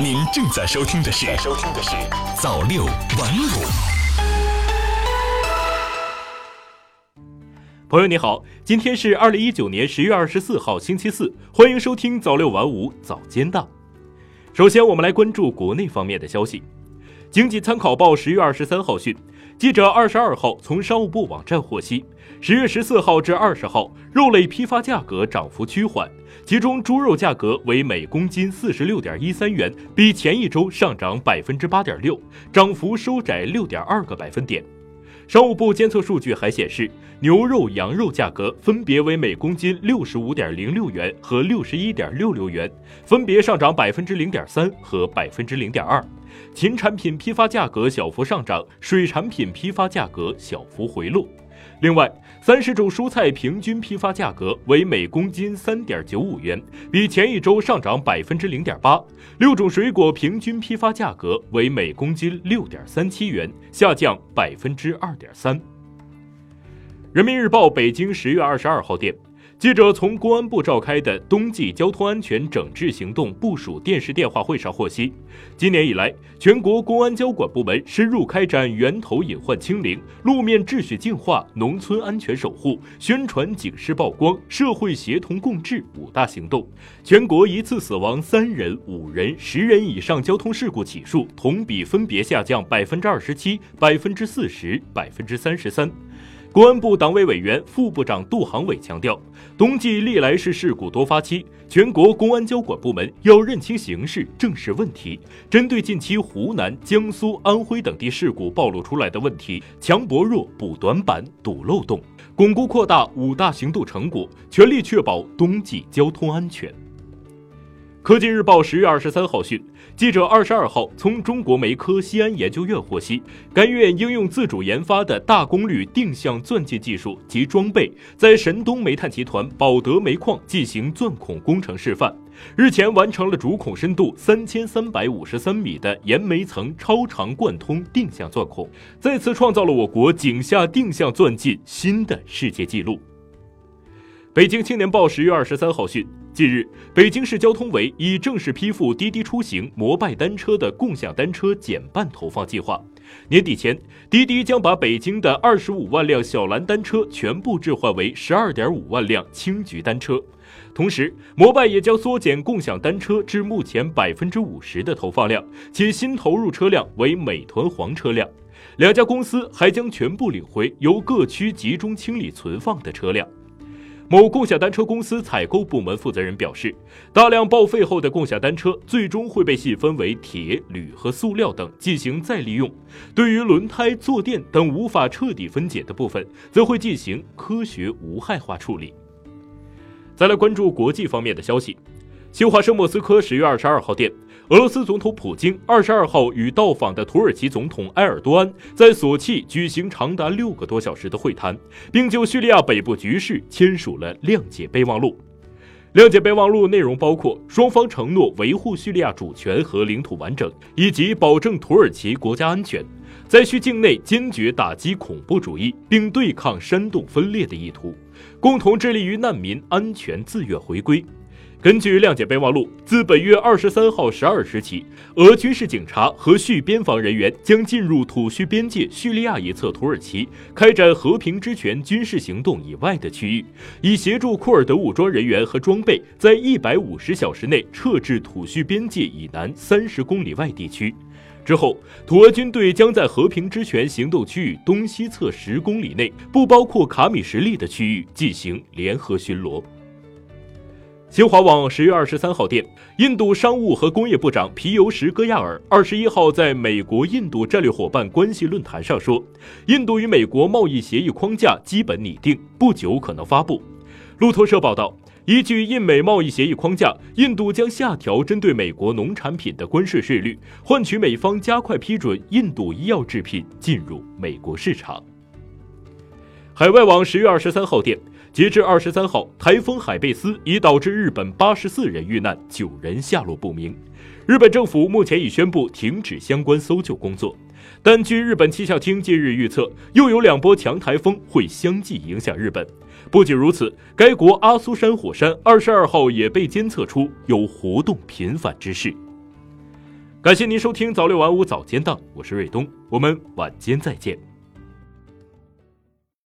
您正在收听的是《收听的是早六晚五》。朋友你好，今天是二零一九年十月二十四号星期四，欢迎收听早六晚五早间档。首先，我们来关注国内方面的消息。经济参考报十月二十三号讯，记者二十二号从商务部网站获悉，十月十四号至二十号，肉类批发价格涨幅趋缓，其中猪肉价格为每公斤四十六点一三元，比前一周上涨百分之八点六，涨幅收窄六点二个百分点。商务部监测数据还显示，牛肉、羊肉价格分别为每公斤六十五点零六元和六十一点六六元，分别上涨百分之零点三和百分之零点二。禽产品批发价格小幅上涨，水产品批发价格小幅回落。另外，三十种蔬菜平均批发价格为每公斤三点九五元，比前一周上涨百分之零点八。六种水果平均批发价格为每公斤六点三七元，下降百分之二点三。人民日报北京十月二十二号电。记者从公安部召开的冬季交通安全整治行动部署电视电话会上获悉，今年以来，全国公安交管部门深入开展源头隐患清零、路面秩序净化、农村安全守护、宣传警示曝光、社会协同共治五大行动，全国一次死亡三人、五人、十人以上交通事故起数同比分别下降百分之二十七、百分之四十、百分之三十三。公安部党委委员、副部长杜航伟强调，冬季历来是事故多发期，全国公安交管部门要认清形势、正视问题，针对近期湖南、江苏、安徽等地事故暴露出来的问题，强薄弱、补短板、堵漏洞，巩固扩大五大行动成果，全力确保冬季交通安全。科技日报十月二十三号讯，记者二十二号从中国煤科西安研究院获悉，该院应用自主研发的大功率定向钻进技术及装备，在神东煤炭集团宝德煤矿进行钻孔工程示范，日前完成了主孔深度三千三百五十三米的岩煤层超长贯通定向钻孔，再次创造了我国井下定向钻进新的世界纪录。北京青年报十月二十三号讯。近日，北京市交通委已正式批复滴滴出行、摩拜单车的共享单车减半投放计划。年底前，滴滴将把北京的二十五万辆小蓝单车全部置换为十二点五万辆青桔单车。同时，摩拜也将缩减共享单车至目前百分之五十的投放量，且新投入车辆为美团黄车辆。两家公司还将全部领回由各区集中清理存放的车辆。某共享单车公司采购部门负责人表示，大量报废后的共享单车最终会被细分为铁、铝和塑料等进行再利用。对于轮胎、坐垫等无法彻底分解的部分，则会进行科学无害化处理。再来关注国际方面的消息，新华社莫斯科十月二十二号电。俄罗斯总统普京二十二号与到访的土耳其总统埃尔多安在索契举行长达六个多小时的会谈，并就叙利亚北部局势签署了谅解备忘录。谅解备忘录内容包括双方承诺维护叙利亚主权和领土完整，以及保证土耳其国家安全，在叙境内坚决打击恐怖主义，并对抗煽动分裂的意图，共同致力于难民安全自愿回归。根据谅解备忘录，自本月二十三号十二时起，俄军事警察和叙边防人员将进入土叙边界叙利亚一侧土耳其，开展和平之权军事行动以外的区域，以协助库尔德武装人员和装备在一百五十小时内撤至土叙边界以南三十公里外地区。之后，土俄军队将在和平之权行动区域东西侧十公里内（不包括卡米什利的区域）进行联合巡逻。新华网十月二十三号电，印度商务和工业部长皮尤什·戈亚尔二十一号在美国印度战略伙伴关系论坛上说，印度与美国贸易协议框架基本拟定，不久可能发布。路透社报道，依据印美贸易协议框架，印度将下调针对美国农产品的关税税率，换取美方加快批准印度医药制品进入美国市场。海外网十月二十三号电。截至二十三号，台风海贝斯已导致日本八十四人遇难，九人下落不明。日本政府目前已宣布停止相关搜救工作，但据日本气象厅近日预测，又有两波强台风会相继影响日本。不仅如此，该国阿苏山火山二十二号也被监测出有活动频繁之势。感谢您收听早六晚五早间档，我是瑞东，我们晚间再见。